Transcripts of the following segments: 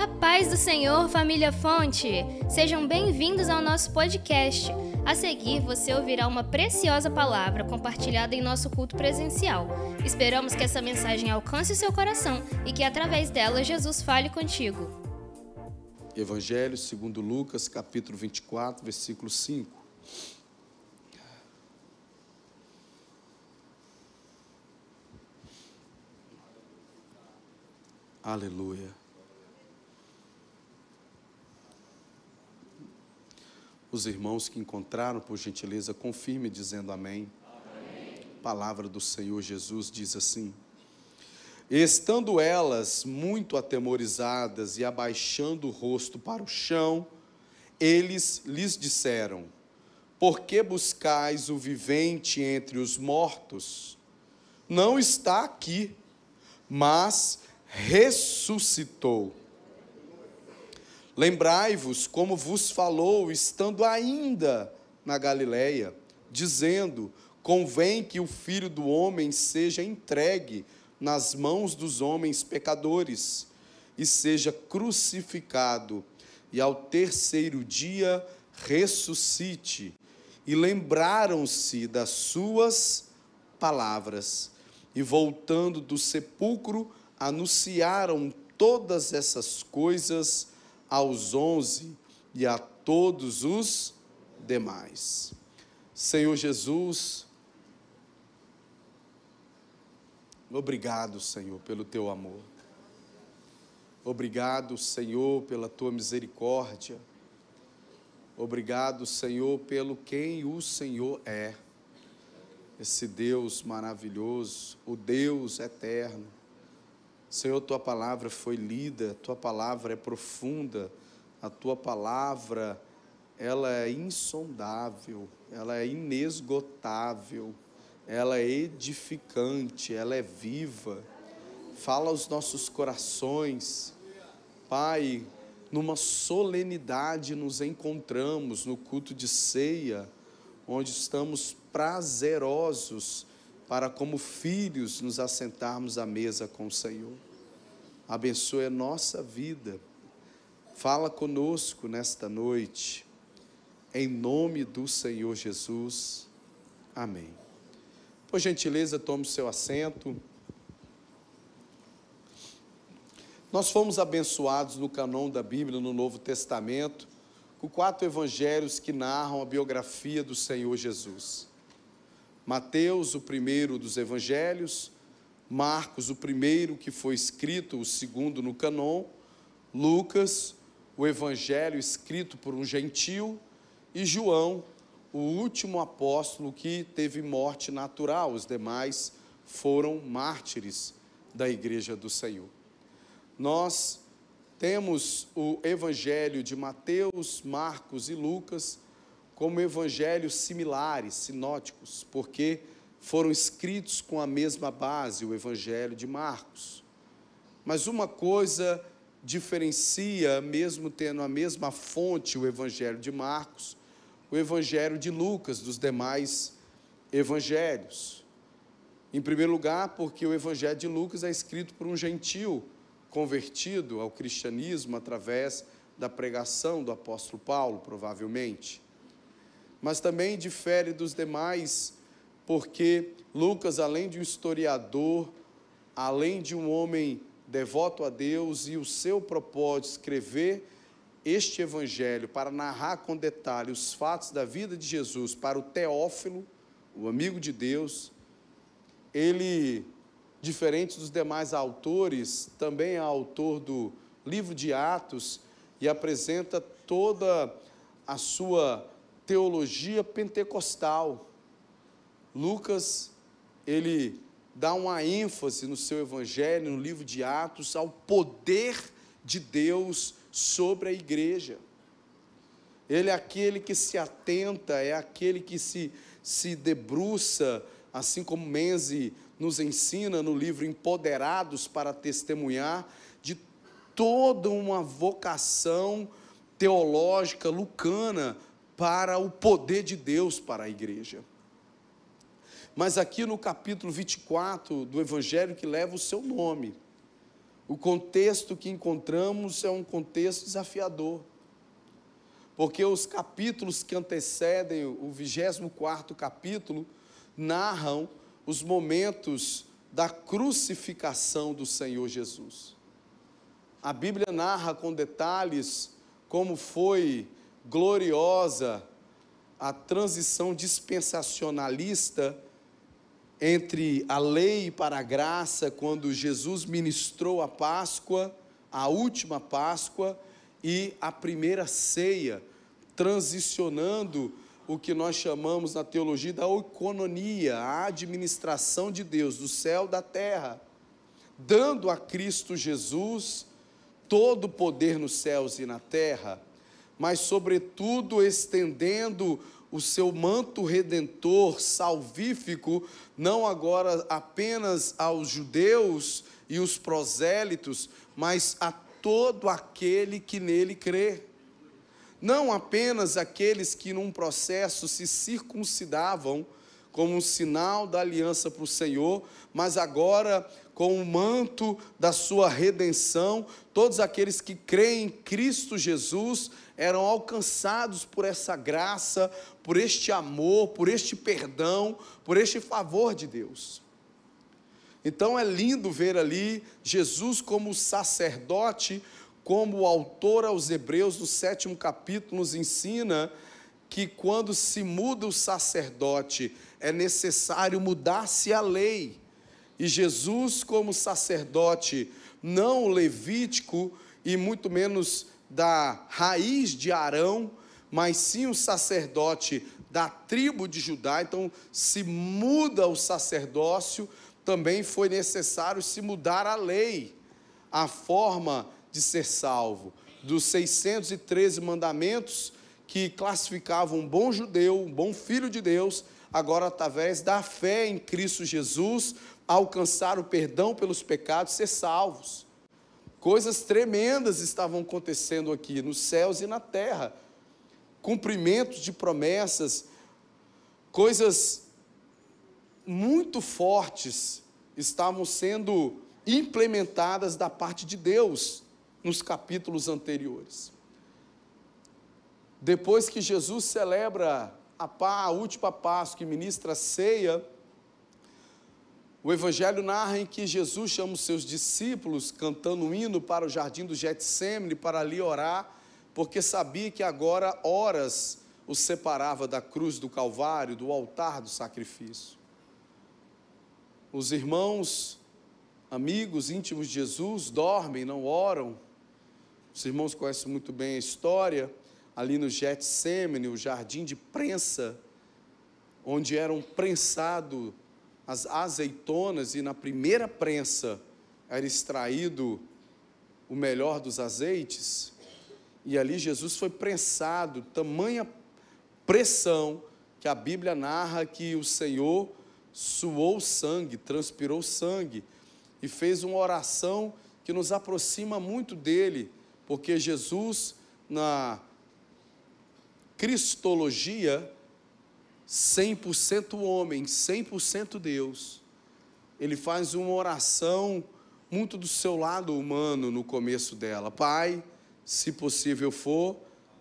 A paz do Senhor, família Fonte! Sejam bem-vindos ao nosso podcast. A seguir, você ouvirá uma preciosa palavra compartilhada em nosso culto presencial. Esperamos que essa mensagem alcance o seu coração e que através dela Jesus fale contigo. Evangelho segundo Lucas, capítulo 24, versículo 5. Aleluia. Os irmãos que encontraram, por gentileza, confirme dizendo amém. amém. A palavra do Senhor Jesus diz assim: Estando elas muito atemorizadas e abaixando o rosto para o chão, eles lhes disseram: Por que buscais o vivente entre os mortos? Não está aqui, mas ressuscitou. Lembrai-vos como vos falou, estando ainda na Galileia, dizendo: Convém que o filho do homem seja entregue nas mãos dos homens pecadores e seja crucificado, e ao terceiro dia ressuscite. E lembraram-se das suas palavras, e voltando do sepulcro, anunciaram todas essas coisas aos onze e a todos os demais. Senhor Jesus, obrigado, Senhor, pelo teu amor. Obrigado, Senhor, pela tua misericórdia. Obrigado, Senhor, pelo quem o Senhor é. Esse Deus maravilhoso, o Deus eterno Senhor, tua palavra foi lida, tua palavra é profunda, a tua palavra ela é insondável, ela é inesgotável, ela é edificante, ela é viva. Fala aos nossos corações. Pai, numa solenidade nos encontramos no culto de ceia, onde estamos prazerosos para, como filhos, nos assentarmos à mesa com o Senhor. Abençoe a nossa vida. Fala conosco nesta noite. Em nome do Senhor Jesus. Amém. Por gentileza, tome seu assento. Nós fomos abençoados no canon da Bíblia no Novo Testamento com quatro evangelhos que narram a biografia do Senhor Jesus. Mateus, o primeiro dos evangelhos, Marcos, o primeiro que foi escrito, o segundo no canon, Lucas, o evangelho escrito por um gentil, e João, o último apóstolo que teve morte natural, os demais foram mártires da igreja do Senhor. Nós temos o evangelho de Mateus, Marcos e Lucas como evangelhos similares, sinóticos, porque foram escritos com a mesma base, o evangelho de Marcos. Mas uma coisa diferencia, mesmo tendo a mesma fonte, o evangelho de Marcos, o evangelho de Lucas, dos demais evangelhos. Em primeiro lugar, porque o evangelho de Lucas é escrito por um gentil convertido ao cristianismo através da pregação do apóstolo Paulo, provavelmente mas também difere dos demais, porque Lucas, além de um historiador, além de um homem devoto a Deus e o seu propósito escrever este evangelho para narrar com detalhe os fatos da vida de Jesus para o Teófilo, o amigo de Deus, ele, diferente dos demais autores, também é autor do livro de Atos e apresenta toda a sua teologia pentecostal. Lucas, ele dá uma ênfase no seu evangelho, no livro de Atos, ao poder de Deus sobre a igreja. Ele é aquele que se atenta, é aquele que se, se debruça, assim como Menzi nos ensina no livro Empoderados para Testemunhar, de toda uma vocação teológica lucana para o poder de Deus para a igreja. Mas aqui no capítulo 24 do Evangelho que leva o seu nome, o contexto que encontramos é um contexto desafiador. Porque os capítulos que antecedem o 24 capítulo narram os momentos da crucificação do Senhor Jesus. A Bíblia narra com detalhes como foi gloriosa a transição dispensacionalista entre a lei para a graça, quando Jesus ministrou a Páscoa, a última Páscoa, e a primeira ceia, transicionando o que nós chamamos na teologia da oikonomia, a administração de Deus, do céu da terra, dando a Cristo Jesus todo o poder nos céus e na terra, mas, sobretudo, estendendo o seu manto redentor, salvífico, não agora apenas aos judeus e os prosélitos, mas a todo aquele que nele crê. Não apenas aqueles que num processo se circuncidavam como um sinal da aliança para o Senhor, mas agora com o manto da sua redenção, todos aqueles que creem em Cristo Jesus eram alcançados por essa graça, por este amor, por este perdão, por este favor de Deus. Então é lindo ver ali Jesus como sacerdote, como o autor aos Hebreus, no sétimo capítulo, nos ensina que quando se muda o sacerdote, é necessário mudar-se a lei. E Jesus, como sacerdote, não levítico e muito menos da raiz de Arão, mas sim o sacerdote da tribo de Judá. Então, se muda o sacerdócio, também foi necessário se mudar a lei, a forma de ser salvo. Dos 613 mandamentos que classificavam um bom judeu, um bom filho de Deus, agora através da fé em Cristo Jesus, alcançar o perdão pelos pecados, ser salvos. Coisas tremendas estavam acontecendo aqui, nos céus e na terra. Cumprimentos de promessas, coisas muito fortes estavam sendo implementadas da parte de Deus nos capítulos anteriores. Depois que Jesus celebra a, pá, a última Páscoa que ministra a ceia, o Evangelho narra em que Jesus chama os seus discípulos cantando um hino para o jardim do Getsemane para ali orar, porque sabia que agora horas os separava da cruz do Calvário, do altar do sacrifício. Os irmãos, amigos íntimos de Jesus, dormem, não oram. Os irmãos conhecem muito bem a história, ali no Getsemane, o jardim de prensa, onde eram prensados as azeitonas e na primeira prensa era extraído o melhor dos azeites, e ali Jesus foi prensado, tamanha pressão que a Bíblia narra que o Senhor suou sangue, transpirou sangue e fez uma oração que nos aproxima muito dele, porque Jesus na cristologia 100% homem, 100% Deus, ele faz uma oração muito do seu lado humano no começo dela. Pai, se possível for,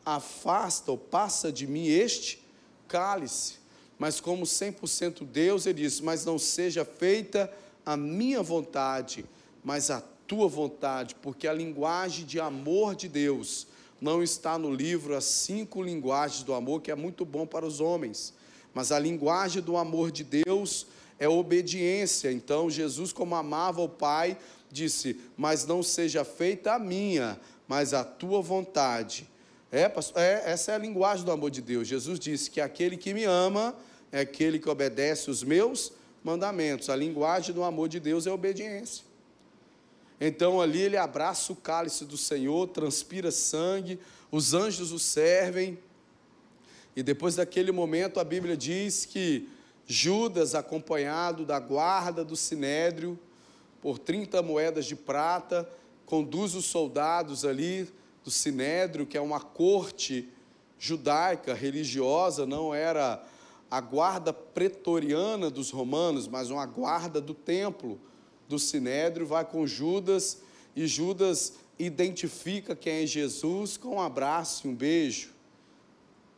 afasta ou passa de mim este cálice. Mas como 100% Deus, ele diz: "Mas não seja feita a minha vontade, mas a tua vontade", porque a linguagem de amor de Deus não está no livro As Cinco Linguagens do Amor, que é muito bom para os homens. Mas a linguagem do amor de Deus é obediência. Então, Jesus, como amava o Pai, disse: Mas não seja feita a minha, mas a tua vontade. É, é, essa é a linguagem do amor de Deus. Jesus disse que aquele que me ama é aquele que obedece os meus mandamentos. A linguagem do amor de Deus é obediência. Então ali ele abraça o cálice do Senhor, transpira sangue, os anjos o servem, e depois daquele momento, a Bíblia diz que Judas, acompanhado da guarda do sinédrio, por 30 moedas de prata, conduz os soldados ali do sinédrio, que é uma corte judaica, religiosa, não era a guarda pretoriana dos romanos, mas uma guarda do templo do sinédrio, vai com Judas e Judas identifica quem é Jesus com um abraço e um beijo.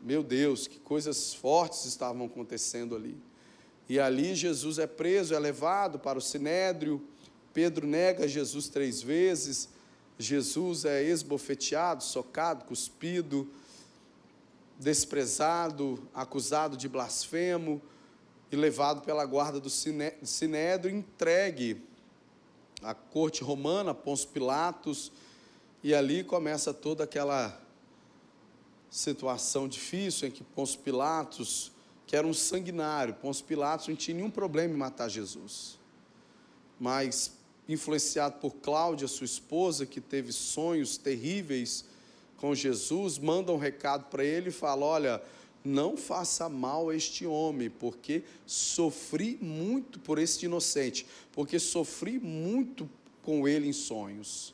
Meu Deus, que coisas fortes estavam acontecendo ali. E ali Jesus é preso, é levado para o sinédrio. Pedro nega Jesus três vezes. Jesus é esbofeteado, socado, cuspido, desprezado, acusado de blasfemo e levado pela guarda do sinédrio, entregue à corte romana, Pôncio Pilatos, e ali começa toda aquela situação difícil em que Pôncio Pilatos, que era um sanguinário, Pôncio Pilatos não tinha nenhum problema em matar Jesus. Mas, influenciado por Cláudia, sua esposa, que teve sonhos terríveis com Jesus, manda um recado para ele e fala: Olha, não faça mal a este homem, porque sofri muito por este inocente, porque sofri muito com ele em sonhos.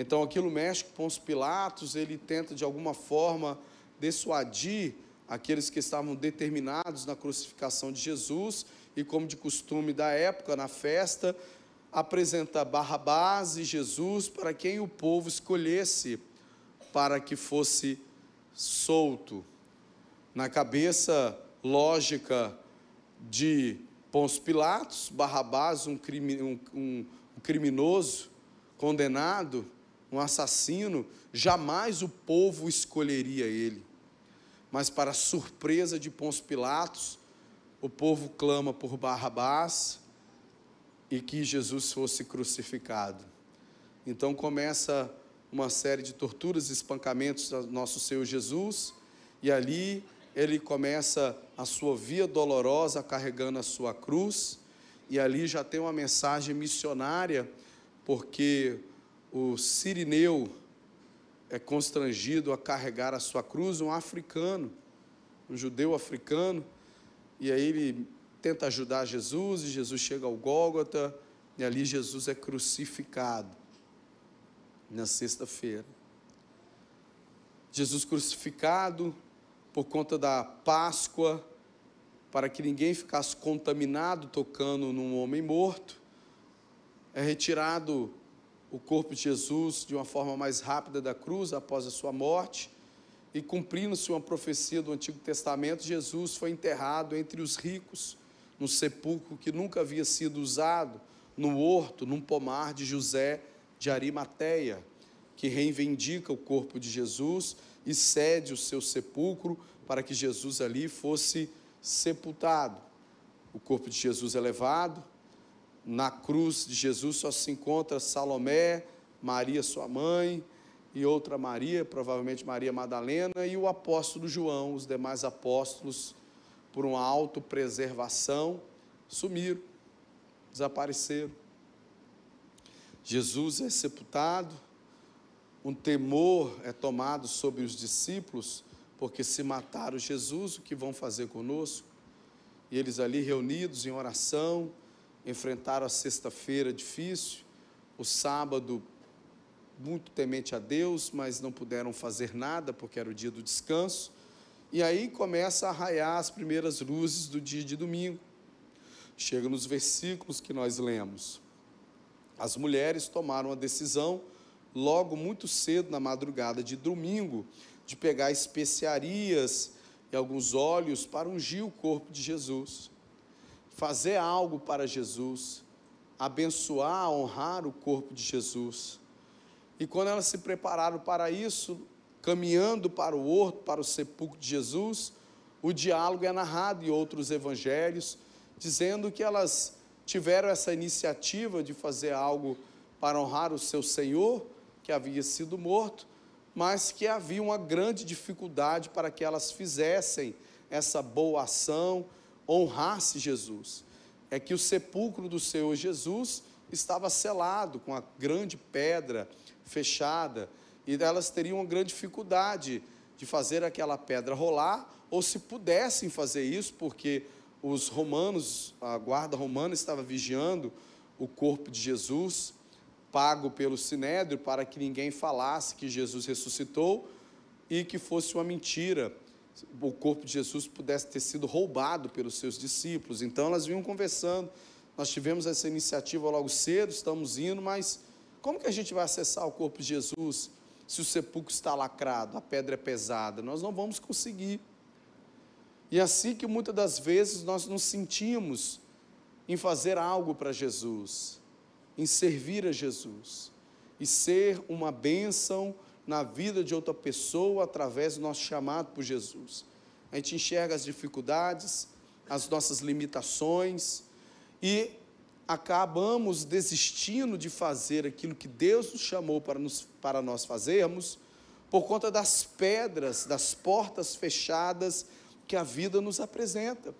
Então aquilo mexe com os Pilatos, ele tenta de alguma forma dissuadir aqueles que estavam determinados na crucificação de Jesus, e como de costume da época, na festa, apresenta Barrabás e Jesus para quem o povo escolhesse para que fosse solto. Na cabeça lógica de Pôncio Pilatos, Barrabás, um, crime, um, um criminoso condenado, um assassino, jamais o povo escolheria ele. Mas, para surpresa de Pôncio Pilatos, o povo clama por Barrabás e que Jesus fosse crucificado. Então começa uma série de torturas e espancamentos do nosso Senhor Jesus, e ali ele começa a sua via dolorosa carregando a sua cruz, e ali já tem uma mensagem missionária, porque o sirineu é constrangido a carregar a sua cruz, um africano, um judeu africano, e aí ele tenta ajudar Jesus, e Jesus chega ao Gólgota, e ali Jesus é crucificado, na sexta-feira. Jesus crucificado por conta da Páscoa, para que ninguém ficasse contaminado tocando num homem morto, é retirado o corpo de Jesus de uma forma mais rápida da cruz após a sua morte. E cumprindo-se uma profecia do Antigo Testamento, Jesus foi enterrado entre os ricos, num sepulcro que nunca havia sido usado, no horto, num pomar de José de Arimateia, que reivindica o corpo de Jesus e cede o seu sepulcro para que Jesus ali fosse sepultado. O corpo de Jesus é levado, na cruz de Jesus só se encontra Salomé, Maria, sua mãe, e outra Maria, provavelmente Maria Madalena, e o apóstolo João, os demais apóstolos, por uma autopreservação, sumiram, desapareceram. Jesus é sepultado, um temor é tomado sobre os discípulos, porque se mataram Jesus, o que vão fazer conosco? E eles ali reunidos em oração, enfrentaram a sexta-feira difícil, o sábado muito temente a Deus, mas não puderam fazer nada porque era o dia do descanso. E aí começa a raiar as primeiras luzes do dia de domingo. Chega nos versículos que nós lemos. As mulheres tomaram a decisão, logo muito cedo na madrugada de domingo, de pegar especiarias e alguns óleos para ungir o corpo de Jesus fazer algo para Jesus, abençoar, honrar o corpo de Jesus. E quando elas se prepararam para isso, caminhando para o horto, para o sepulcro de Jesus, o diálogo é narrado em outros evangelhos, dizendo que elas tiveram essa iniciativa de fazer algo para honrar o seu Senhor, que havia sido morto, mas que havia uma grande dificuldade para que elas fizessem essa boa ação, honrasse Jesus, é que o sepulcro do Senhor Jesus estava selado com a grande pedra fechada, e elas teriam uma grande dificuldade de fazer aquela pedra rolar, ou se pudessem fazer isso, porque os romanos, a guarda romana estava vigiando o corpo de Jesus, pago pelo sinédrio, para que ninguém falasse que Jesus ressuscitou e que fosse uma mentira o corpo de Jesus pudesse ter sido roubado pelos seus discípulos. Então elas vinham conversando. Nós tivemos essa iniciativa logo cedo, estamos indo, mas Como que a gente vai acessar o corpo de Jesus se o sepulcro está lacrado, a pedra é pesada? Nós não vamos conseguir. E é assim que muitas das vezes nós nos sentimos em fazer algo para Jesus, em servir a Jesus e ser uma bênção na vida de outra pessoa através do nosso chamado por Jesus. A gente enxerga as dificuldades, as nossas limitações e acabamos desistindo de fazer aquilo que Deus nos chamou para, nos, para nós fazermos, por conta das pedras, das portas fechadas que a vida nos apresenta.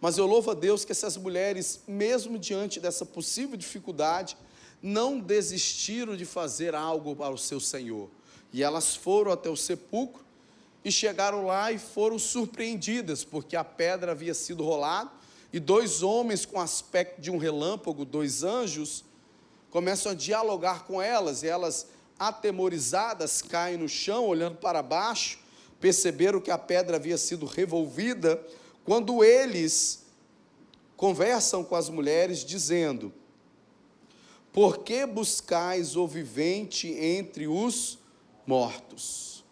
Mas eu louvo a Deus que essas mulheres, mesmo diante dessa possível dificuldade, não desistiram de fazer algo para o seu Senhor. E elas foram até o sepulcro e chegaram lá e foram surpreendidas, porque a pedra havia sido rolada e dois homens com aspecto de um relâmpago, dois anjos, começam a dialogar com elas, e elas, atemorizadas, caem no chão, olhando para baixo, perceberam que a pedra havia sido revolvida, quando eles conversam com as mulheres, dizendo: Por que buscais o vivente entre os mortos?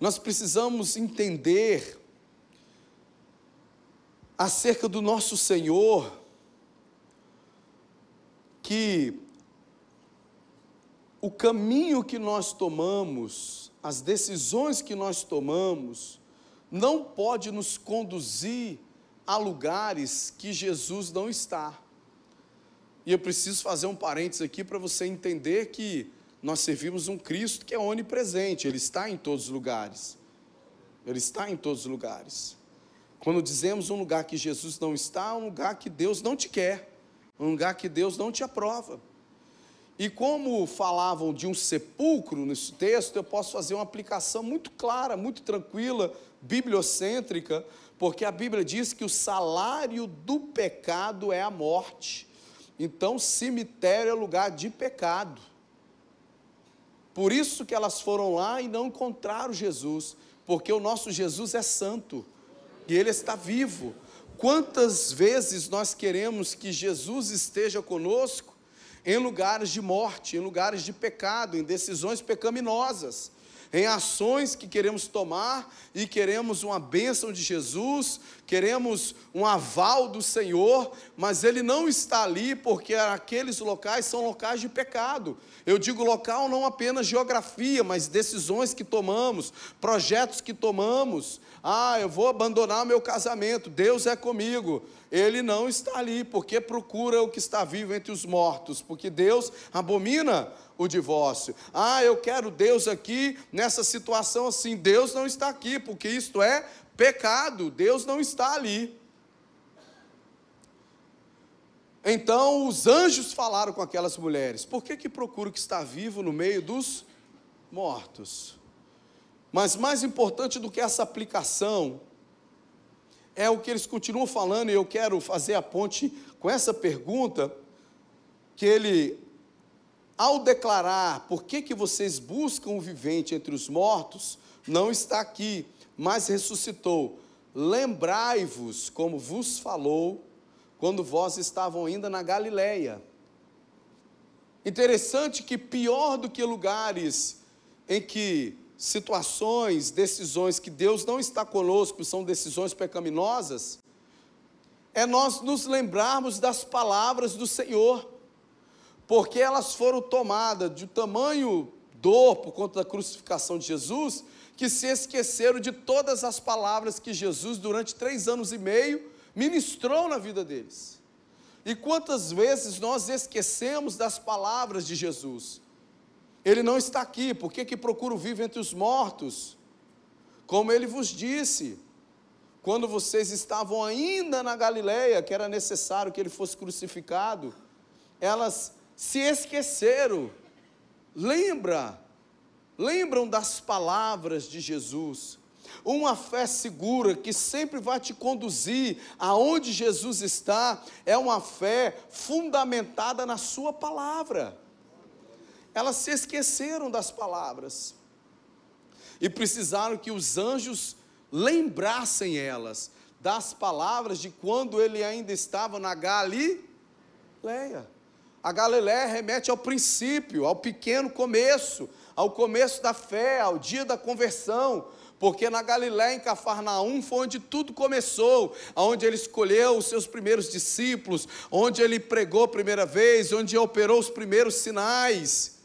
Nós precisamos entender acerca do nosso Senhor, que o caminho que nós tomamos, as decisões que nós tomamos, não pode nos conduzir a lugares que Jesus não está. E eu preciso fazer um parênteses aqui para você entender que nós servimos um Cristo que é onipresente, Ele está em todos os lugares. Ele está em todos os lugares. Quando dizemos um lugar que Jesus não está, é um lugar que Deus não te quer, um lugar que Deus não te aprova. E como falavam de um sepulcro nesse texto, eu posso fazer uma aplicação muito clara, muito tranquila, bibliocêntrica, porque a Bíblia diz que o salário do pecado é a morte. Então, cemitério é lugar de pecado. Por isso que elas foram lá e não encontraram Jesus, porque o nosso Jesus é santo e ele está vivo. Quantas vezes nós queremos que Jesus esteja conosco em lugares de morte, em lugares de pecado, em decisões pecaminosas? em ações que queremos tomar e queremos uma bênção de Jesus, queremos um aval do Senhor, mas Ele não está ali porque aqueles locais são locais de pecado. Eu digo local não apenas geografia, mas decisões que tomamos, projetos que tomamos. Ah, eu vou abandonar meu casamento, Deus é comigo. Ele não está ali, porque procura o que está vivo entre os mortos, porque Deus abomina o divórcio. Ah, eu quero Deus aqui nessa situação assim. Deus não está aqui, porque isto é pecado. Deus não está ali. Então os anjos falaram com aquelas mulheres: por que, que procura o que está vivo no meio dos mortos? Mas mais importante do que essa aplicação é o que eles continuam falando, e eu quero fazer a ponte com essa pergunta que ele ao declarar por que, que vocês buscam o vivente entre os mortos, não está aqui, mas ressuscitou. Lembrai-vos como vos falou quando vós estavam ainda na Galileia. Interessante que pior do que lugares em que situações, decisões que Deus não está conosco, são decisões pecaminosas, é nós nos lembrarmos das palavras do Senhor porque elas foram tomadas de tamanho dor por conta da crucificação de Jesus, que se esqueceram de todas as palavras que Jesus, durante três anos e meio, ministrou na vida deles. E quantas vezes nós esquecemos das palavras de Jesus? Ele não está aqui, por que, que procuro vivo entre os mortos? Como ele vos disse, quando vocês estavam ainda na Galileia, que era necessário que ele fosse crucificado, elas se esqueceram. Lembra, lembram das palavras de Jesus. Uma fé segura que sempre vai te conduzir aonde Jesus está, é uma fé fundamentada na Sua palavra. Elas se esqueceram das palavras e precisaram que os anjos lembrassem elas das palavras de quando ele ainda estava na Galileia. A Galiléia remete ao princípio, ao pequeno começo, ao começo da fé, ao dia da conversão, porque na Galiléia, em Cafarnaum, foi onde tudo começou, onde ele escolheu os seus primeiros discípulos, onde ele pregou a primeira vez, onde operou os primeiros sinais.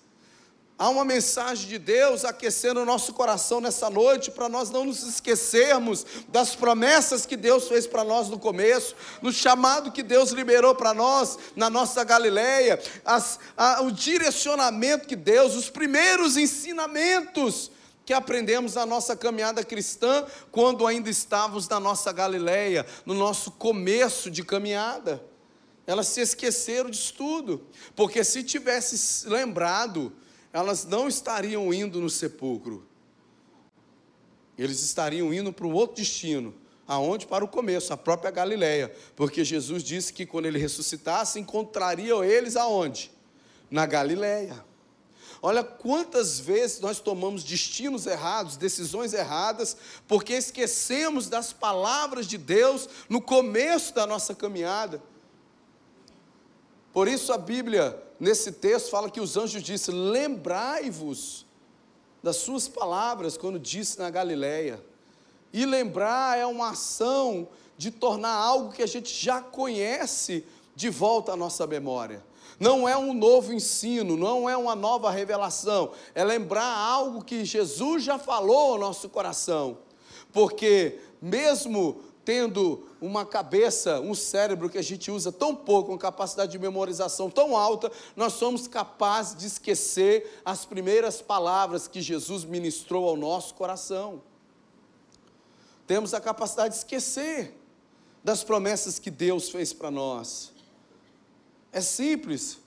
Há uma mensagem de Deus aquecendo o nosso coração nessa noite, para nós não nos esquecermos das promessas que Deus fez para nós no começo, no chamado que Deus liberou para nós na nossa Galileia, as, a, o direcionamento que Deus, os primeiros ensinamentos que aprendemos na nossa caminhada cristã, quando ainda estávamos na nossa Galileia, no nosso começo de caminhada. Elas se esqueceram disso tudo, porque se tivesse lembrado, elas não estariam indo no sepulcro. Eles estariam indo para um outro destino. Aonde? Para o começo, a própria Galileia. Porque Jesus disse que quando ele ressuscitasse, encontrariam eles aonde? Na Galileia. Olha quantas vezes nós tomamos destinos errados, decisões erradas, porque esquecemos das palavras de Deus no começo da nossa caminhada. Por isso a Bíblia nesse texto fala que os anjos disse: "Lembrai-vos das suas palavras quando disse na Galileia". E lembrar é uma ação de tornar algo que a gente já conhece de volta à nossa memória. Não é um novo ensino, não é uma nova revelação, é lembrar algo que Jesus já falou ao nosso coração. Porque mesmo tendo uma cabeça, um cérebro que a gente usa tão pouco, uma capacidade de memorização tão alta, nós somos capazes de esquecer as primeiras palavras que Jesus ministrou ao nosso coração. Temos a capacidade de esquecer das promessas que Deus fez para nós. É simples.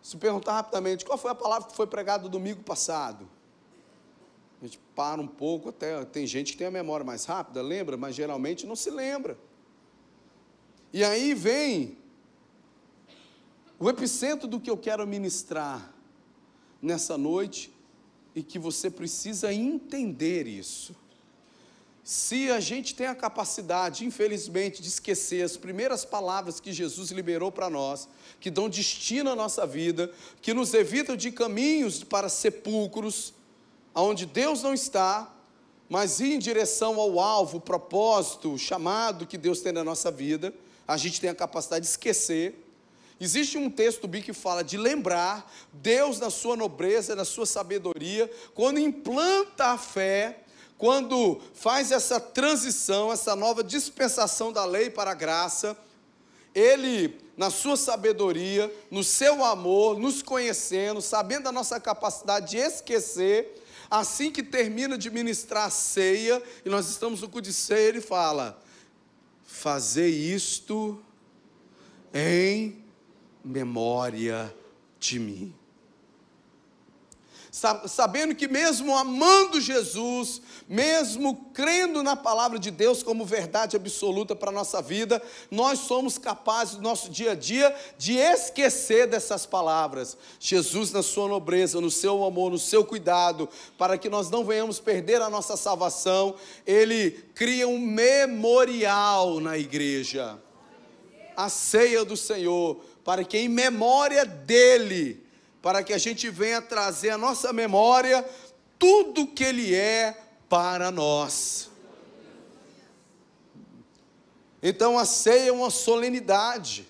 Se perguntar rapidamente, qual foi a palavra que foi pregada domingo passado? A gente para um pouco, até tem gente que tem a memória mais rápida, lembra, mas geralmente não se lembra. E aí vem o epicentro do que eu quero ministrar nessa noite e que você precisa entender isso. Se a gente tem a capacidade, infelizmente, de esquecer as primeiras palavras que Jesus liberou para nós, que dão destino à nossa vida, que nos evitam de caminhos para sepulcros, aonde Deus não está, mas ir em direção ao alvo, propósito, chamado que Deus tem na nossa vida, a gente tem a capacidade de esquecer. Existe um texto bíblico que fala de lembrar Deus na sua nobreza, na sua sabedoria, quando implanta a fé, quando faz essa transição, essa nova dispensação da lei para a graça, ele, na sua sabedoria, no seu amor, nos conhecendo, sabendo a nossa capacidade de esquecer, assim que termina de ministrar a ceia, e nós estamos no cu de ceia, ele fala: Fazer isto em memória de mim sabendo que mesmo amando Jesus, mesmo crendo na palavra de Deus como verdade absoluta para a nossa vida, nós somos capazes no nosso dia a dia de esquecer dessas palavras. Jesus, na sua nobreza, no seu amor, no seu cuidado, para que nós não venhamos perder a nossa salvação, ele cria um memorial na igreja. A ceia do Senhor, para que em memória dele, para que a gente venha trazer à nossa memória tudo que Ele é para nós. Então a ceia é uma solenidade,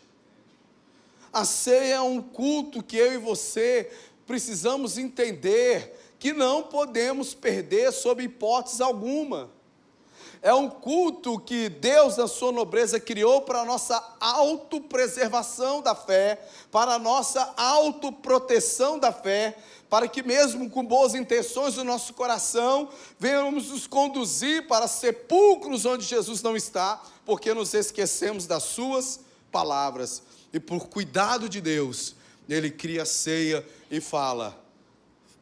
a ceia é um culto que eu e você precisamos entender que não podemos perder sob hipótese alguma é um culto que Deus, na sua nobreza, criou para a nossa autopreservação da fé, para a nossa autoproteção da fé, para que, mesmo com boas intenções do nosso coração, venhamos nos conduzir para sepulcros onde Jesus não está, porque nos esquecemos das Suas palavras. E por cuidado de Deus, Ele cria a ceia e fala: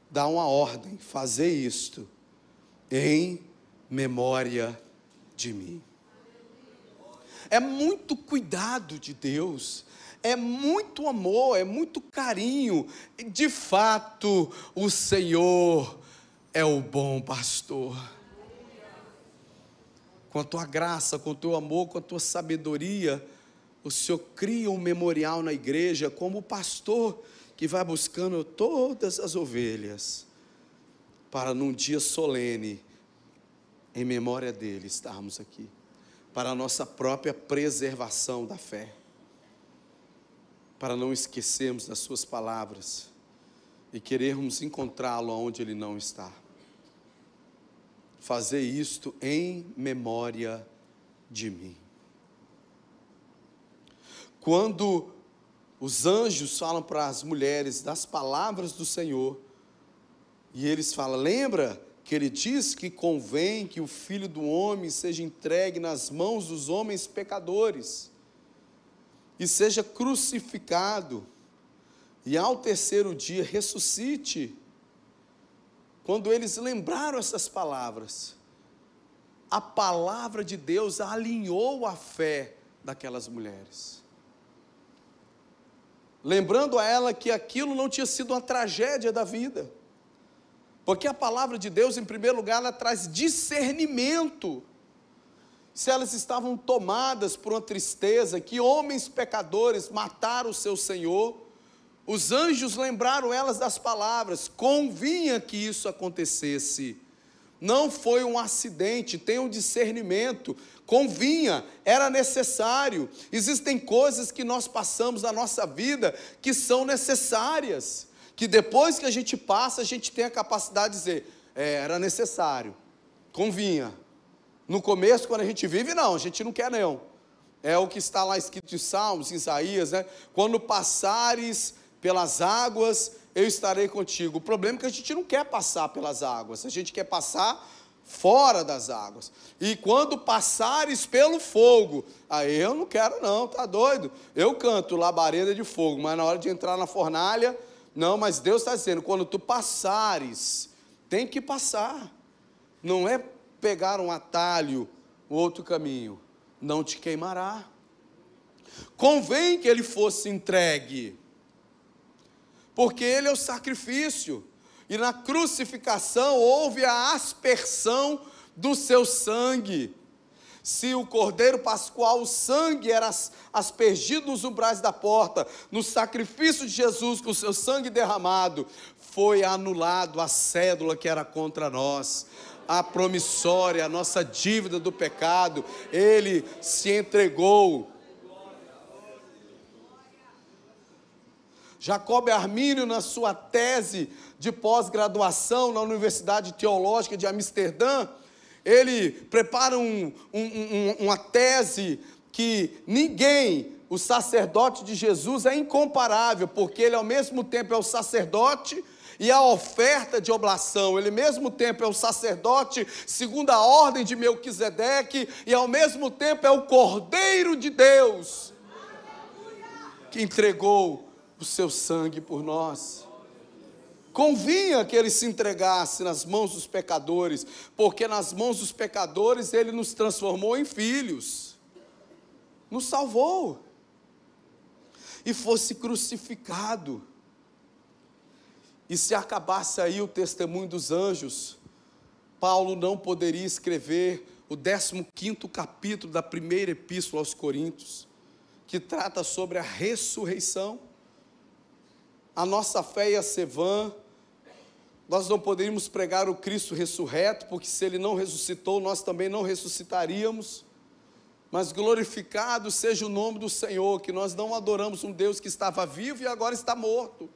dá uma ordem, fazer isto em memória de mim. É muito cuidado de Deus, é muito amor, é muito carinho. De fato, o Senhor é o bom pastor. Com a tua graça, com o teu amor, com a tua sabedoria, o Senhor cria um memorial na igreja como o pastor que vai buscando todas as ovelhas para num dia solene, em memória dele, estarmos aqui, para a nossa própria preservação da fé, para não esquecermos das suas palavras e querermos encontrá-lo onde ele não está. Fazer isto em memória de mim. Quando os anjos falam para as mulheres das palavras do Senhor, e eles falam: lembra que ele diz que convém que o filho do homem seja entregue nas mãos dos homens pecadores e seja crucificado, e ao terceiro dia ressuscite. Quando eles lembraram essas palavras, a palavra de Deus alinhou a fé daquelas mulheres lembrando a ela que aquilo não tinha sido uma tragédia da vida. Porque a palavra de Deus, em primeiro lugar, ela traz discernimento. Se elas estavam tomadas por uma tristeza, que homens pecadores mataram o seu Senhor, os anjos lembraram elas das palavras, convinha que isso acontecesse. Não foi um acidente, tem um discernimento convinha, era necessário. Existem coisas que nós passamos na nossa vida que são necessárias, que depois que a gente passa, a gente tem a capacidade de dizer: é, era necessário, convinha. No começo, quando a gente vive, não, a gente não quer não. É o que está lá escrito em Salmos, em Isaías, né? Quando passares pelas águas, eu estarei contigo. O problema é que a gente não quer passar pelas águas, a gente quer passar fora das águas. E quando passares pelo fogo, aí eu não quero não, tá doido? Eu canto labareda de fogo, mas na hora de entrar na fornalha, não, mas Deus está dizendo, quando tu passares, tem que passar. Não é pegar um atalho, outro caminho, não te queimará. Convém que ele fosse entregue, porque ele é o sacrifício e na crucificação houve a aspersão do seu sangue. Se o cordeiro pascual, o sangue era aspergido nos umbrais da porta, no sacrifício de Jesus com o seu sangue derramado, foi anulado a cédula que era contra nós a promissória, a nossa dívida do pecado, ele se entregou. Jacob Armínio, na sua tese de pós-graduação na Universidade Teológica de Amsterdã, ele prepara um, um, um, uma tese que ninguém, o sacerdote de Jesus, é incomparável, porque ele ao mesmo tempo é o sacerdote e a oferta de oblação, ele ao mesmo tempo é o sacerdote segundo a ordem de Melquisedeque e ao mesmo tempo é o Cordeiro de Deus que entregou o seu sangue por nós. Convinha que ele se entregasse nas mãos dos pecadores, porque nas mãos dos pecadores ele nos transformou em filhos, nos salvou, e fosse crucificado. E se acabasse aí o testemunho dos anjos, Paulo não poderia escrever o 15 capítulo da primeira epístola aos Coríntios, que trata sobre a ressurreição. A nossa fé ia ser vã, nós não poderíamos pregar o Cristo ressurreto, porque se ele não ressuscitou, nós também não ressuscitaríamos. Mas glorificado seja o nome do Senhor, que nós não adoramos um Deus que estava vivo e agora está morto.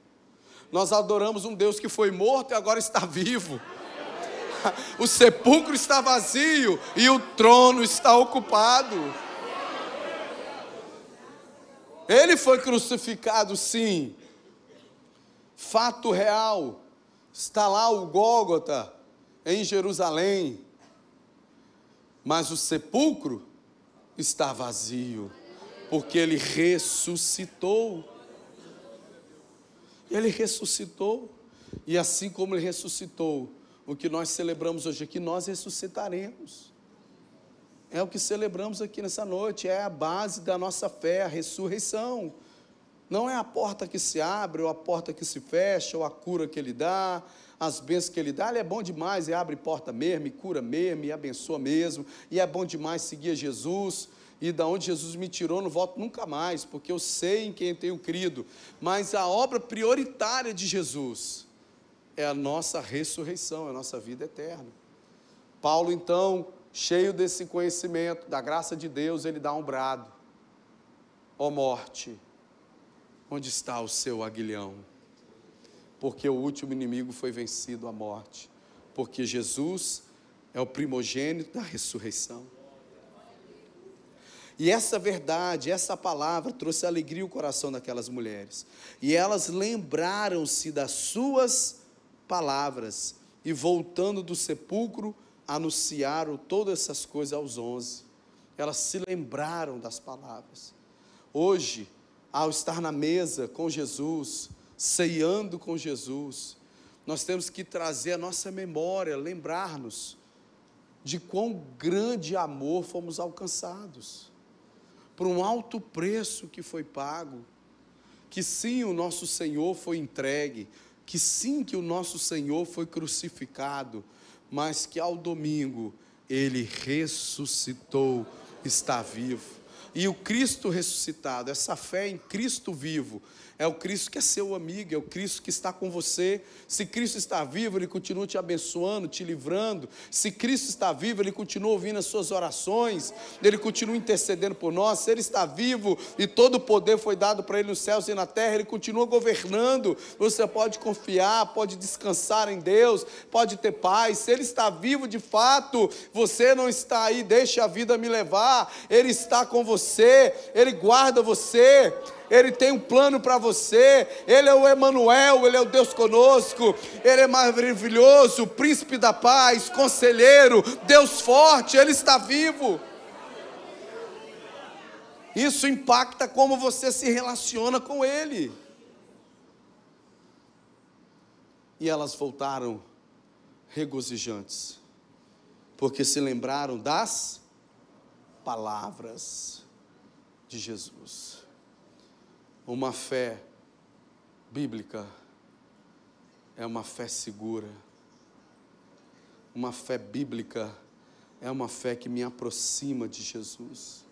Nós adoramos um Deus que foi morto e agora está vivo. O sepulcro está vazio e o trono está ocupado. Ele foi crucificado, sim, fato real. Está lá o Gólgota, em Jerusalém, mas o sepulcro está vazio, porque ele ressuscitou. Ele ressuscitou, e assim como ele ressuscitou, o que nós celebramos hoje aqui, nós ressuscitaremos. É o que celebramos aqui nessa noite, é a base da nossa fé, a ressurreição. Não é a porta que se abre, ou a porta que se fecha, ou a cura que ele dá, as bênçãos que ele dá. Ele é bom demais, e abre porta mesmo, e cura mesmo, e abençoa mesmo, e é bom demais seguir Jesus. e da onde Jesus me tirou, não volto nunca mais, porque eu sei em quem tenho crido. Mas a obra prioritária de Jesus é a nossa ressurreição, é a nossa vida eterna. Paulo, então, cheio desse conhecimento, da graça de Deus, ele dá um brado: Ó oh morte, onde está o seu aguilhão? Porque o último inimigo foi vencido, a morte. Porque Jesus é o primogênito da ressurreição. E essa verdade, essa palavra trouxe alegria ao coração daquelas mulheres. E elas lembraram-se das suas palavras. E voltando do sepulcro, anunciaram todas essas coisas aos onze. Elas se lembraram das palavras. Hoje, ao estar na mesa com Jesus, ceando com Jesus, nós temos que trazer a nossa memória, lembrar-nos de quão grande amor fomos alcançados por um alto preço que foi pago, que sim, o nosso Senhor foi entregue, que sim, que o nosso Senhor foi crucificado, mas que ao domingo ele ressuscitou, está vivo. E o Cristo ressuscitado, essa fé em Cristo vivo, é o Cristo que é seu amigo, é o Cristo que está com você. Se Cristo está vivo, Ele continua te abençoando, te livrando. Se Cristo está vivo, Ele continua ouvindo as suas orações, Ele continua intercedendo por nós. Se Ele está vivo e todo o poder foi dado para Ele nos céus e na terra, Ele continua governando. Você pode confiar, pode descansar em Deus, pode ter paz. Se Ele está vivo de fato, você não está aí, deixa a vida me levar. Ele está com você, Ele guarda você. Ele tem um plano para você. Ele é o Emanuel, ele é o Deus conosco. Ele é maravilhoso, príncipe da paz, conselheiro, Deus forte, ele está vivo. Isso impacta como você se relaciona com ele. E elas voltaram regozijantes, porque se lembraram das palavras de Jesus uma fé bíblica é uma fé segura. Uma fé bíblica é uma fé que me aproxima de Jesus.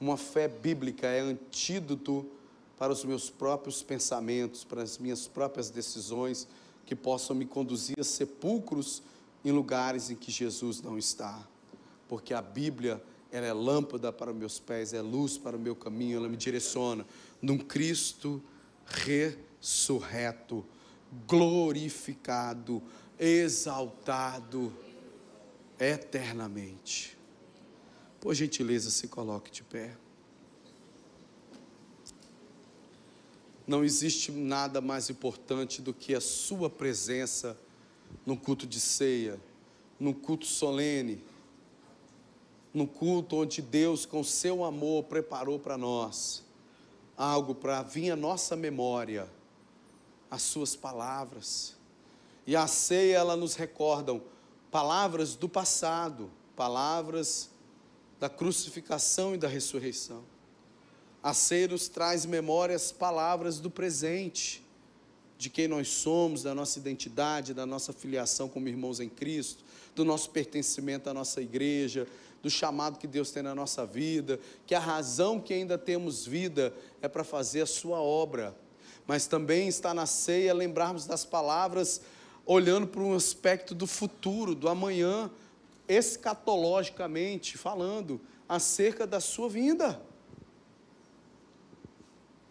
Uma fé bíblica é antídoto para os meus próprios pensamentos, para as minhas próprias decisões que possam me conduzir a sepulcros em lugares em que Jesus não está. Porque a Bíblia, ela é lâmpada para meus pés, é luz para o meu caminho, ela me direciona num Cristo ressurreto, glorificado, exaltado eternamente. Por gentileza, se coloque de pé. Não existe nada mais importante do que a sua presença no culto de ceia, no culto solene, no culto onde Deus, com seu amor, preparou para nós algo para vir à nossa memória, as suas palavras. E a ceia, ela nos recordam palavras do passado, palavras da crucificação e da ressurreição. A ceia nos traz memórias, palavras do presente, de quem nós somos, da nossa identidade, da nossa filiação como irmãos em Cristo, do nosso pertencimento à nossa igreja, do chamado que Deus tem na nossa vida, que a razão que ainda temos vida é para fazer a sua obra. Mas também está na ceia lembrarmos das palavras olhando para um aspecto do futuro, do amanhã, escatologicamente falando, acerca da sua vinda.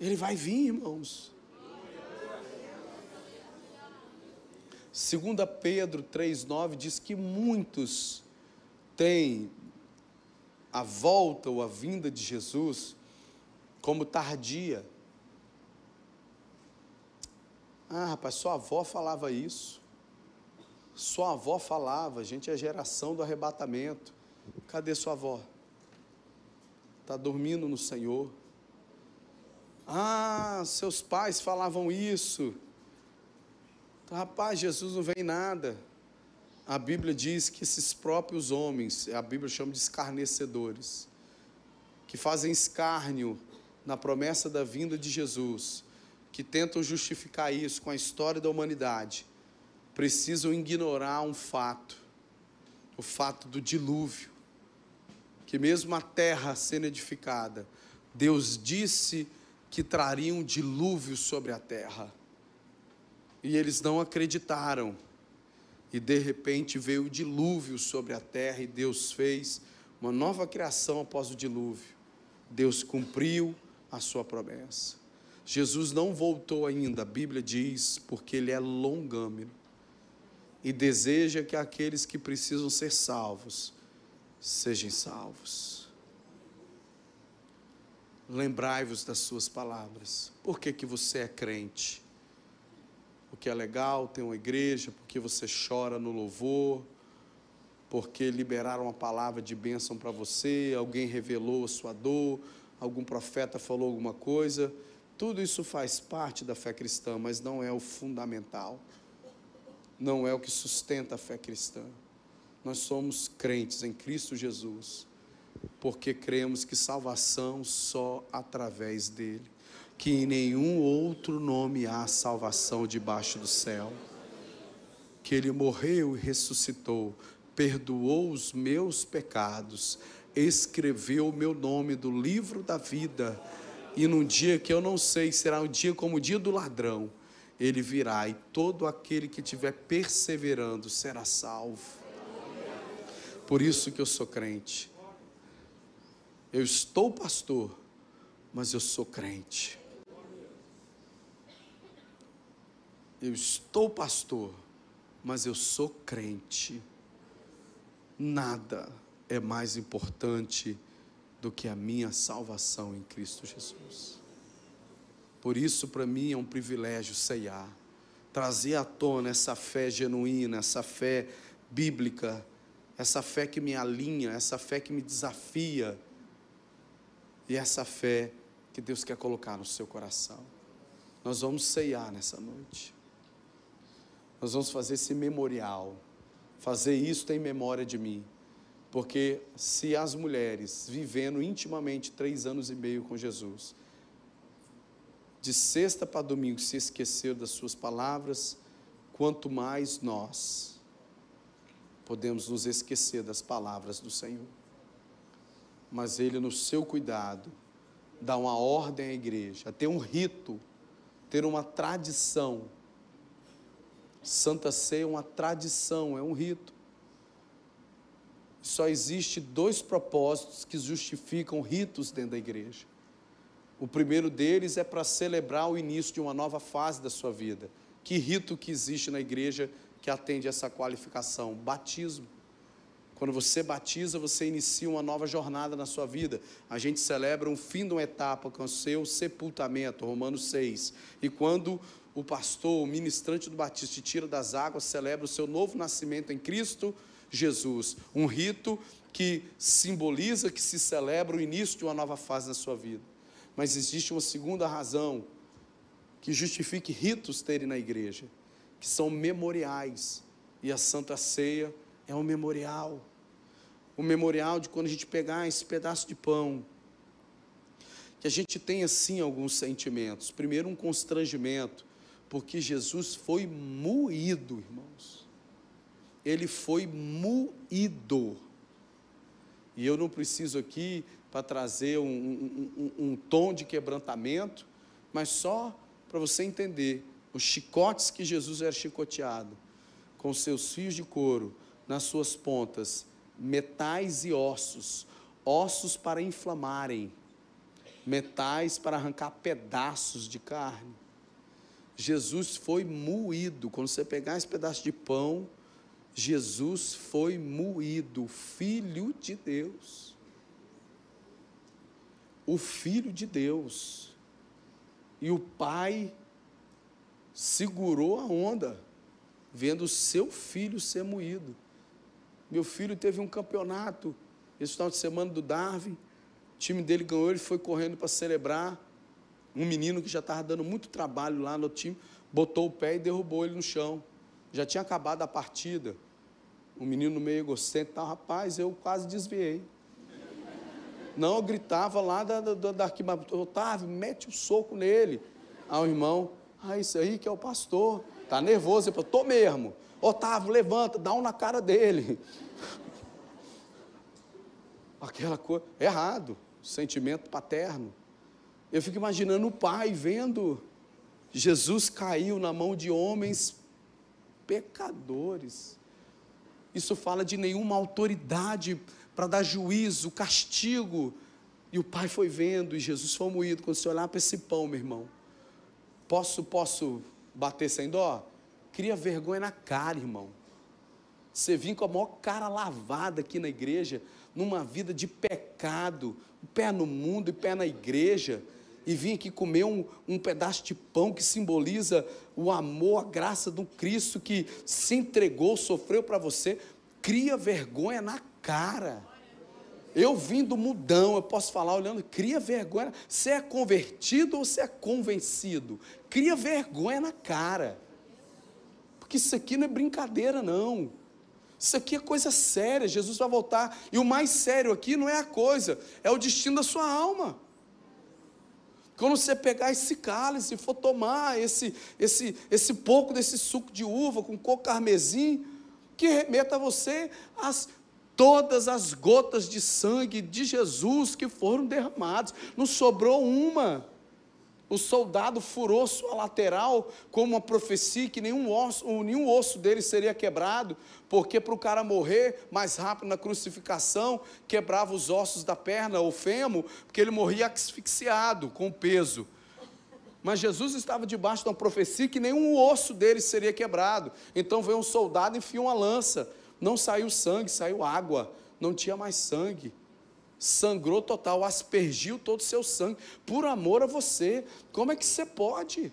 Ele vai vir, irmãos. Segunda Pedro 3:9 diz que muitos têm a volta ou a vinda de Jesus como tardia. Ah, rapaz, sua avó falava isso. Sua avó falava, a gente é a geração do arrebatamento. Cadê sua avó? Está dormindo no Senhor. Ah, seus pais falavam isso. Rapaz, Jesus não vem nada a Bíblia diz que esses próprios homens, a Bíblia chama de escarnecedores, que fazem escárnio na promessa da vinda de Jesus, que tentam justificar isso com a história da humanidade, precisam ignorar um fato, o fato do dilúvio, que mesmo a terra sendo edificada, Deus disse que traria um dilúvio sobre a terra. E eles não acreditaram. E de repente veio o dilúvio sobre a terra e Deus fez uma nova criação após o dilúvio. Deus cumpriu a sua promessa. Jesus não voltou ainda, a Bíblia diz, porque ele é longâmino e deseja que aqueles que precisam ser salvos sejam salvos. Lembrai-vos das suas palavras. Por que, que você é crente? Porque é legal ter uma igreja, porque você chora no louvor, porque liberaram uma palavra de bênção para você, alguém revelou a sua dor, algum profeta falou alguma coisa. Tudo isso faz parte da fé cristã, mas não é o fundamental. Não é o que sustenta a fé cristã. Nós somos crentes em Cristo Jesus, porque cremos que salvação só através dele, que em nenhum outro nome há salvação debaixo do céu. Que ele morreu e ressuscitou, perdoou os meus pecados, escreveu o meu nome do livro da vida, e num dia que eu não sei, será um dia como o dia do ladrão, ele virá e todo aquele que estiver perseverando será salvo. Por isso que eu sou crente. Eu estou pastor, mas eu sou crente. Eu estou pastor, mas eu sou crente. Nada é mais importante do que a minha salvação em Cristo Jesus. Por isso, para mim, é um privilégio ceiar, trazer à tona essa fé genuína, essa fé bíblica, essa fé que me alinha, essa fé que me desafia, e essa fé que Deus quer colocar no seu coração. Nós vamos ceiar nessa noite. Nós vamos fazer esse memorial, fazer isso em memória de mim. Porque se as mulheres vivendo intimamente três anos e meio com Jesus, de sexta para domingo se esqueceram das suas palavras, quanto mais nós podemos nos esquecer das palavras do Senhor. Mas Ele, no seu cuidado, dá uma ordem à igreja, a ter um rito, ter uma tradição. Santa Ceia é uma tradição, é um rito só existe dois propósitos que justificam ritos dentro da igreja. O primeiro deles é para celebrar o início de uma nova fase da sua vida. Que rito que existe na igreja que atende essa qualificação? Batismo. Quando você batiza, você inicia uma nova jornada na sua vida. A gente celebra um fim de uma etapa com o seu sepultamento, Romanos 6. E quando o pastor, o ministrante do batismo, te tira das águas, celebra o seu novo nascimento em Cristo Jesus. Um rito que simboliza, que se celebra o início de uma nova fase na sua vida. Mas existe uma segunda razão que justifique ritos terem na igreja, que são memoriais. E a Santa Ceia é um memorial. O memorial de quando a gente pegar esse pedaço de pão, que a gente tem assim alguns sentimentos. Primeiro, um constrangimento, porque Jesus foi moído, irmãos ele foi moído. E eu não preciso aqui para trazer um, um, um, um, tom de quebrantamento, mas só para você entender os chicotes que Jesus era chicoteado, com seus fios de couro nas suas pontas, metais e ossos, ossos para inflamarem, metais para arrancar pedaços de carne. Jesus foi moído. Quando você pegar esse pedaço de pão, Jesus foi moído, Filho de Deus. O Filho de Deus. E o Pai segurou a onda, vendo o seu filho ser moído. Meu filho teve um campeonato esse final de semana do Darwin. O time dele ganhou, ele foi correndo para celebrar. Um menino que já estava dando muito trabalho lá no time, botou o pé e derrubou ele no chão já tinha acabado a partida. O menino meio egocêntrico, tá, rapaz, eu quase desviei. Não, eu gritava lá da, da, da arquibancada, Otávio, mete o um soco nele. Aí o irmão, ah, isso aí que é o pastor, tá nervoso, eu falei, tô mesmo. Otávio, levanta, dá um na cara dele. aquela coisa, errado, sentimento paterno. Eu fico imaginando o pai vendo Jesus caiu na mão de homens pecadores. Isso fala de nenhuma autoridade para dar juízo, castigo. E o pai foi vendo, e Jesus foi moído. Quando você olhar para esse pão, meu irmão, posso, posso bater sem dó? Cria vergonha na cara, irmão. Você vir com a maior cara lavada aqui na igreja, numa vida de pecado, pé no mundo e pé na igreja, e vir aqui comer um, um pedaço de pão que simboliza o amor, a graça do Cristo que se entregou, sofreu para você, cria vergonha na cara. Eu vim do mudão, eu posso falar olhando, cria vergonha. Você é convertido ou você é convencido? Cria vergonha na cara. Porque isso aqui não é brincadeira, não. Isso aqui é coisa séria. Jesus vai voltar. E o mais sério aqui não é a coisa, é o destino da sua alma. Quando você pegar esse cálice e for tomar esse, esse, esse pouco desse suco de uva com coco carmesim, que remeta a você as todas as gotas de sangue de Jesus que foram derramadas, não sobrou uma o soldado furou sua lateral como uma profecia que nenhum osso, nenhum osso dele seria quebrado, porque para o cara morrer mais rápido na crucificação, quebrava os ossos da perna, o fêmur, porque ele morria asfixiado com peso. Mas Jesus estava debaixo de uma profecia que nenhum osso dele seria quebrado. Então veio um soldado e enfiou uma lança. Não saiu sangue, saiu água. Não tinha mais sangue sangrou total, aspergiu todo o seu sangue, por amor a você. Como é que você pode?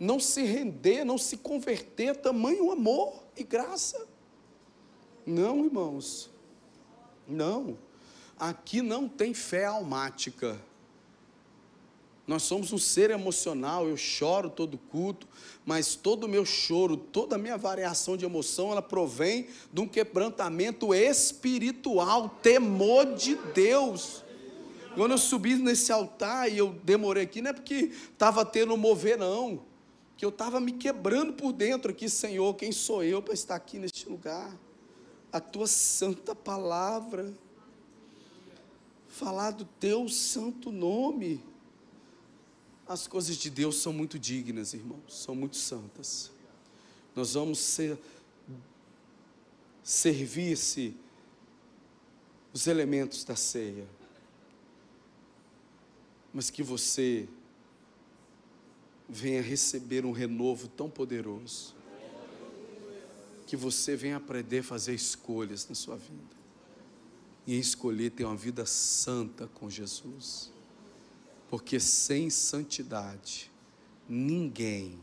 Não se render, não se converter, tamanho amor e graça. Não, irmãos, não. Aqui não tem fé almática. Nós somos um ser emocional, eu choro todo culto, mas todo o meu choro, toda a minha variação de emoção, ela provém de um quebrantamento espiritual, temor de Deus. Quando eu subi nesse altar e eu demorei aqui, não é porque estava tendo mover, não, que eu estava me quebrando por dentro aqui, Senhor, quem sou eu para estar aqui neste lugar? A tua santa palavra, falar do teu santo nome. As coisas de Deus são muito dignas, irmãos, são muito santas. Nós vamos ser, servir-se os elementos da ceia, mas que você venha receber um renovo tão poderoso, que você venha aprender a fazer escolhas na sua vida, e escolher ter uma vida santa com Jesus porque sem santidade ninguém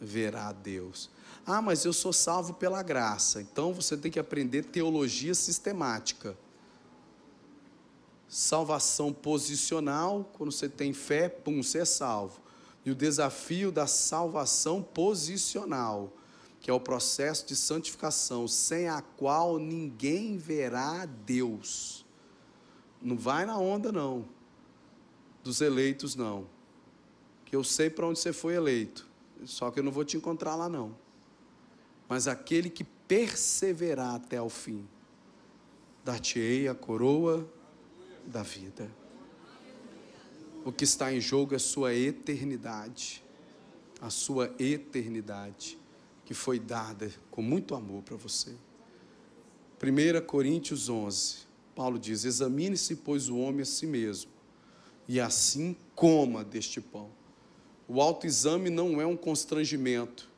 verá a Deus. Ah, mas eu sou salvo pela graça. Então você tem que aprender teologia sistemática. Salvação posicional, quando você tem fé, pum, você é salvo. E o desafio da salvação posicional, que é o processo de santificação, sem a qual ninguém verá a Deus. Não vai na onda, não dos eleitos, não. Que eu sei para onde você foi eleito, só que eu não vou te encontrar lá, não. Mas aquele que perseverar até o fim, dar-te-ei a coroa da vida. O que está em jogo é sua eternidade, a sua eternidade, que foi dada com muito amor para você. 1 Coríntios 11, Paulo diz: Examine-se, pois, o homem a si mesmo e assim coma deste pão. O autoexame não é um constrangimento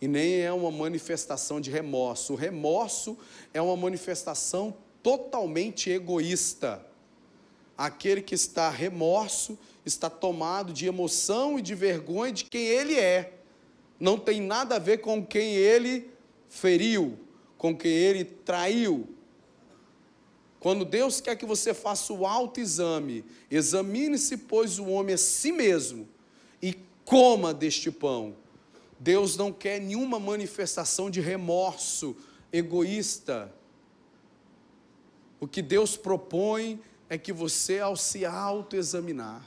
e nem é uma manifestação de remorso. O remorso é uma manifestação totalmente egoísta. Aquele que está remorso está tomado de emoção e de vergonha de quem ele é. Não tem nada a ver com quem ele feriu, com quem ele traiu, quando Deus quer que você faça o autoexame, examine-se, pois, o homem a si mesmo e coma deste pão. Deus não quer nenhuma manifestação de remorso egoísta. O que Deus propõe é que você, ao se autoexaminar,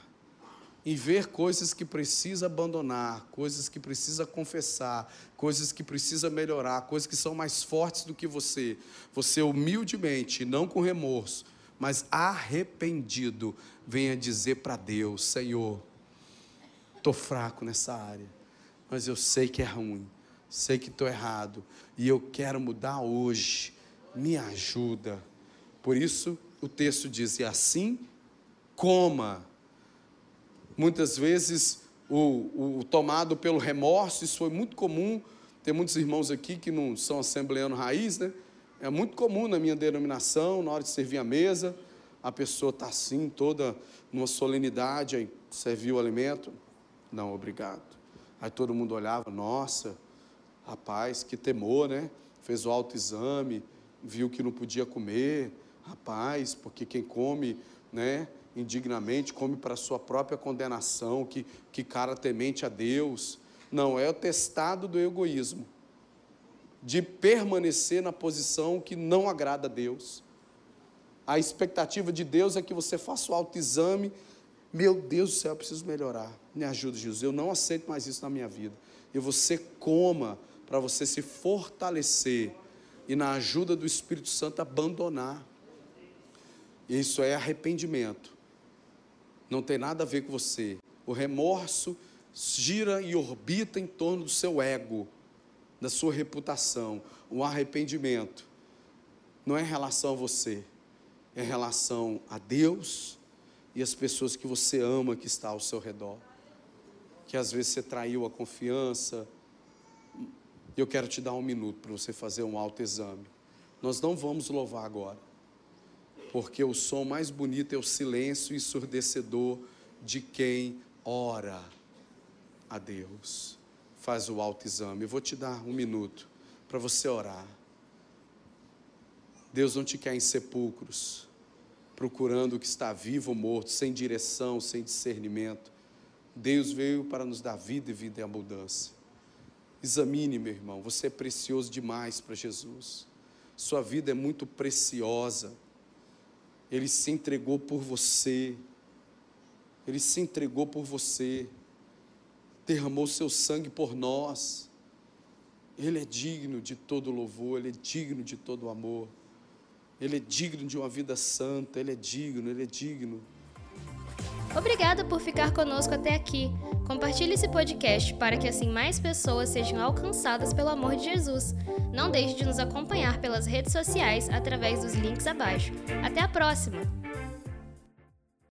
em ver coisas que precisa abandonar, coisas que precisa confessar, coisas que precisa melhorar, coisas que são mais fortes do que você. Você humildemente, não com remorso, mas arrependido, venha dizer para Deus: Senhor, estou fraco nessa área, mas eu sei que é ruim, sei que estou errado e eu quero mudar hoje. Me ajuda. Por isso o texto diz: e assim coma muitas vezes o, o, tomado pelo remorso, isso foi muito comum. Tem muitos irmãos aqui que não são assembleano raiz, né? É muito comum na minha denominação, na hora de servir a mesa, a pessoa está assim, toda numa solenidade, aí serviu o alimento. Não, obrigado. Aí todo mundo olhava, nossa, rapaz, que temor, né? Fez o autoexame, viu que não podia comer, rapaz, porque quem come, né? Indignamente, come para sua própria condenação, que, que cara temente a Deus. Não, é o testado do egoísmo, de permanecer na posição que não agrada a Deus. A expectativa de Deus é que você faça o autoexame. Meu Deus do céu, eu preciso melhorar. Me ajuda, Jesus. Eu não aceito mais isso na minha vida. E você coma para você se fortalecer e, na ajuda do Espírito Santo, abandonar. Isso é arrependimento não tem nada a ver com você. O remorso gira e orbita em torno do seu ego, da sua reputação. O arrependimento não é em relação a você, é em relação a Deus e as pessoas que você ama que está ao seu redor. Que às vezes você traiu a confiança. Eu quero te dar um minuto para você fazer um autoexame. Nós não vamos louvar agora porque o som mais bonito é o silêncio ensurdecedor de quem ora a Deus. Faz o autoexame. Eu vou te dar um minuto para você orar. Deus não te quer em sepulcros, procurando o que está vivo ou morto, sem direção, sem discernimento. Deus veio para nos dar vida e vida em abundância. Examine, meu irmão, você é precioso demais para Jesus. Sua vida é muito preciosa. Ele se entregou por você. Ele se entregou por você. Derramou seu sangue por nós. Ele é digno de todo louvor, ele é digno de todo amor. Ele é digno de uma vida santa, ele é digno, ele é digno. Obrigada por ficar conosco até aqui. Compartilhe esse podcast para que assim mais pessoas sejam alcançadas pelo amor de Jesus. Não deixe de nos acompanhar pelas redes sociais através dos links abaixo. Até a próxima!